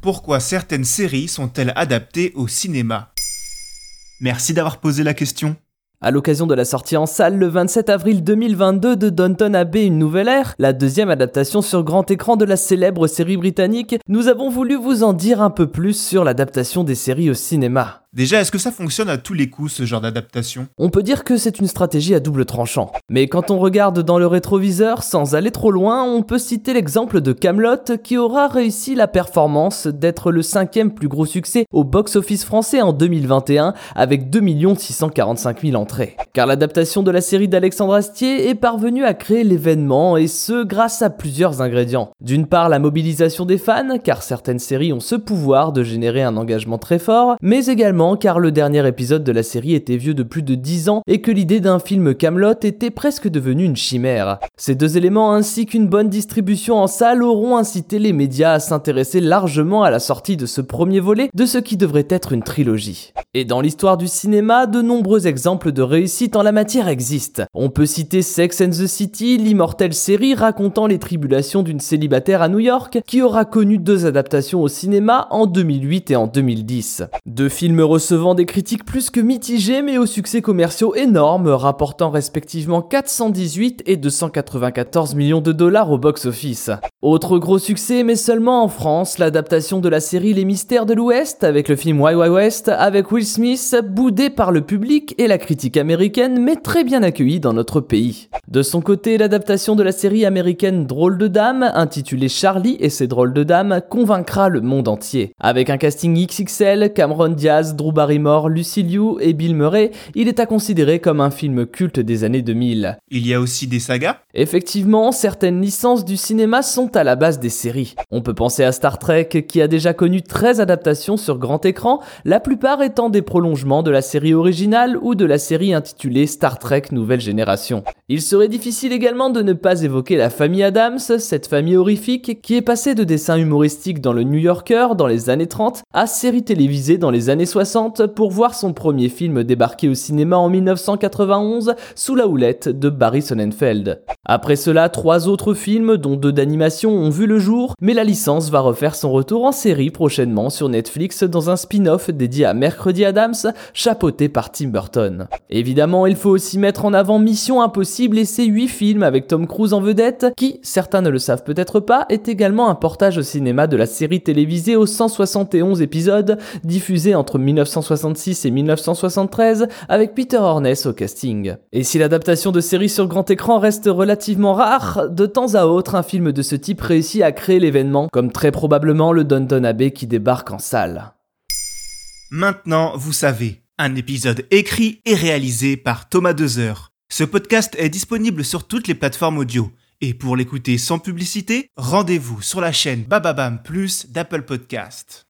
Pourquoi certaines séries sont-elles adaptées au cinéma? Merci d'avoir posé la question. À l'occasion de la sortie en salle le 27 avril 2022 de Downton Abbey Une Nouvelle Ère, la deuxième adaptation sur grand écran de la célèbre série britannique, nous avons voulu vous en dire un peu plus sur l'adaptation des séries au cinéma. Déjà, est-ce que ça fonctionne à tous les coups ce genre d'adaptation? On peut dire que c'est une stratégie à double tranchant. Mais quand on regarde dans le rétroviseur, sans aller trop loin, on peut citer l'exemple de Camelot qui aura réussi la performance d'être le cinquième plus gros succès au box-office français en 2021 avec 2 645 000 entrées. Car l'adaptation de la série d'Alexandre Astier est parvenue à créer l'événement et ce grâce à plusieurs ingrédients. D'une part la mobilisation des fans, car certaines séries ont ce pouvoir de générer un engagement très fort, mais également car le dernier épisode de la série était vieux de plus de 10 ans et que l'idée d'un film Camelot était presque devenue une chimère. Ces deux éléments ainsi qu'une bonne distribution en salle auront incité les médias à s'intéresser largement à la sortie de ce premier volet de ce qui devrait être une trilogie. Et dans l'histoire du cinéma, de nombreux exemples de réussite en la matière existent. On peut citer Sex and the City, l'immortelle série racontant les tribulations d'une célibataire à New York qui aura connu deux adaptations au cinéma en 2008 et en 2010. Deux films recevant des critiques plus que mitigées mais aux succès commerciaux énormes, rapportant respectivement 418 et 294 millions de dollars au box-office. Autre gros succès, mais seulement en France, l'adaptation de la série Les Mystères de l'Ouest avec le film Wild Wild West avec Will Smith, boudé par le public et la critique américaine, mais très bien accueilli dans notre pays. De son côté, l'adaptation de la série américaine Drôle de Dame, intitulée Charlie et ses drôles de dames, convaincra le monde entier. Avec un casting XXL, Cameron Diaz, Drew Barrymore, Lucy Liu et Bill Murray, il est à considérer comme un film culte des années 2000. Il y a aussi des sagas? Effectivement, certaines licences du cinéma sont à la base des séries. On peut penser à Star Trek qui a déjà connu 13 adaptations sur grand écran, la plupart étant des prolongements de la série originale ou de la série intitulée Star Trek Nouvelle Génération. Il serait difficile également de ne pas évoquer la famille Adams, cette famille horrifique qui est passée de dessins humoristiques dans le New Yorker dans les années 30 à séries télévisées dans les années 60 pour voir son premier film débarquer au cinéma en 1991 sous la houlette de Barry Sonnenfeld. Après cela, trois autres films, dont deux d'animation, ont vu le jour, mais la licence va refaire son retour en série prochainement sur Netflix dans un spin-off dédié à Mercredi Adams, chapeauté par Tim Burton. Évidemment, il faut aussi mettre en avant Mission Impossible et ses huit films avec Tom Cruise en vedette, qui, certains ne le savent peut-être pas, est également un portage au cinéma de la série télévisée aux 171 épisodes, diffusée entre 1966 et 1973, avec Peter Horness au casting. Et si l'adaptation de séries sur grand écran reste relativement rare, de temps à autre, un film de ce type à créer l'événement, comme très probablement le Downton Abbey qui débarque en salle. Maintenant, vous savez, un épisode écrit et réalisé par Thomas Dezer. Ce podcast est disponible sur toutes les plateformes audio. Et pour l'écouter sans publicité, rendez-vous sur la chaîne Bababam Plus d'Apple Podcast.